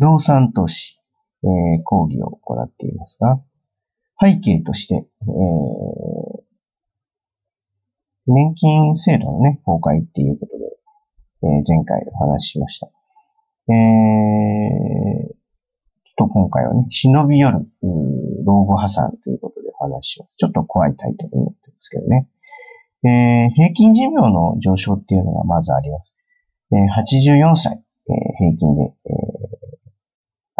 不動産投資、えー、講義を行っていますが、背景として、えー、年金制度のね、崩壊っていうことで、えー、前回お話ししました。えー、ちょっと今回はね、忍び寄る、老後破産ということでお話しします。ちょっと怖いタイトルになってますけどね。えー、平均寿命の上昇っていうのがまずあります。えー、84歳、えー、平均で、えー、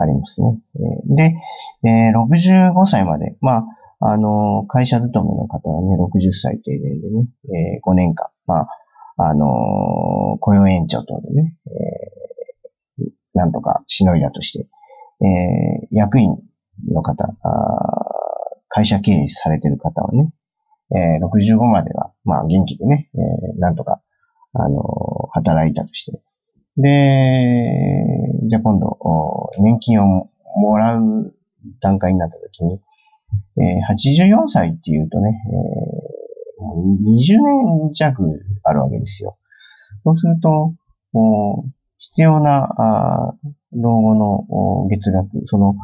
ありますね。で、えー、65歳まで、まあ、あの、会社勤めの方はね、60歳定年でね、えー、5年間、まあ、あの、雇用延長等でね、え、なんとかしのいだとして、え、役員の方、会社経営されてる方はね、えー、65までは、まあ、元気でね、え、なんとか、あの、働いたとして。で、じゃあ今度、年金をもらう段階になった時に、えー、84歳っていうとね、えー、20年弱あるわけですよ。そうすると、必要な老後の月額、その、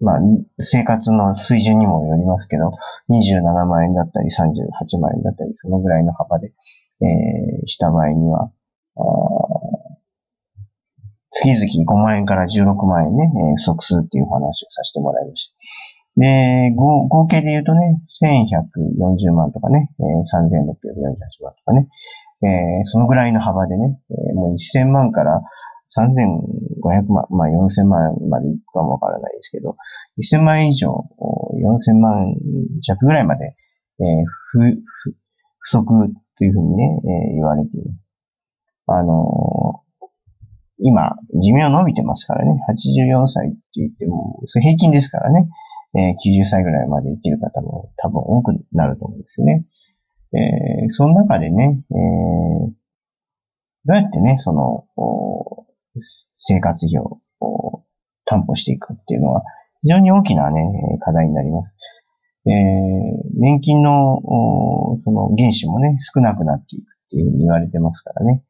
まあ、生活の水準にもよりますけど、27万円だったり38万円だったり、そのぐらいの幅で、えー、した場合には、月々5万円から16万円ね、不足するっていう話をさせてもらいました。で、合計で言うとね、1140万とかね、えー、3648万とかね、えー、そのぐらいの幅でね、もう1000万から3500万、まあ4000万までいくかもわからないですけど、1000万以上、4000万弱ぐらいまで、えー、不、不、不足というふうにね、えー、言われています。あの今、寿命伸びてますからね、84歳って言っても、それ平均ですからね、えー、90歳ぐらいまで生きる方も多分多くなると思うんですよね。えー、その中でね、えー、どうやってね、その、生活費を担保していくっていうのは、非常に大きなね、課題になります。えー、年金の、その原資もね、少なくなっていくっていうふうに言われてますからね。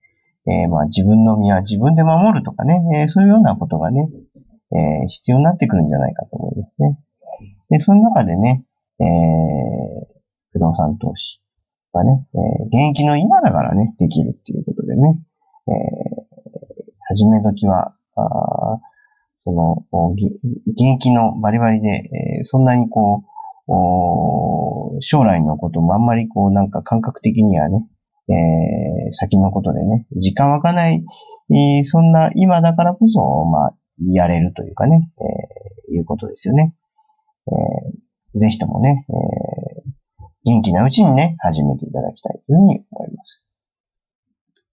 えー、まあ自分の身は自分で守るとかね、えー、そういうようなことがね、えー、必要になってくるんじゃないかと思いますね。で、その中でね、えー、不動産投資はね、えー、現役の今だからね、できるっていうことでね、え、始め時は、あその、現役のバリバリで、えー、そんなにこう、将来のこともあんまりこうなんか感覚的にはね、えー、先のことでね、時間湧かない、えー、そんな今だからこそ、まあ、やれるというかね、えー、いうことですよね。えー、ぜひともね、えー、元気なうちにね、始めていただきたいというふうに。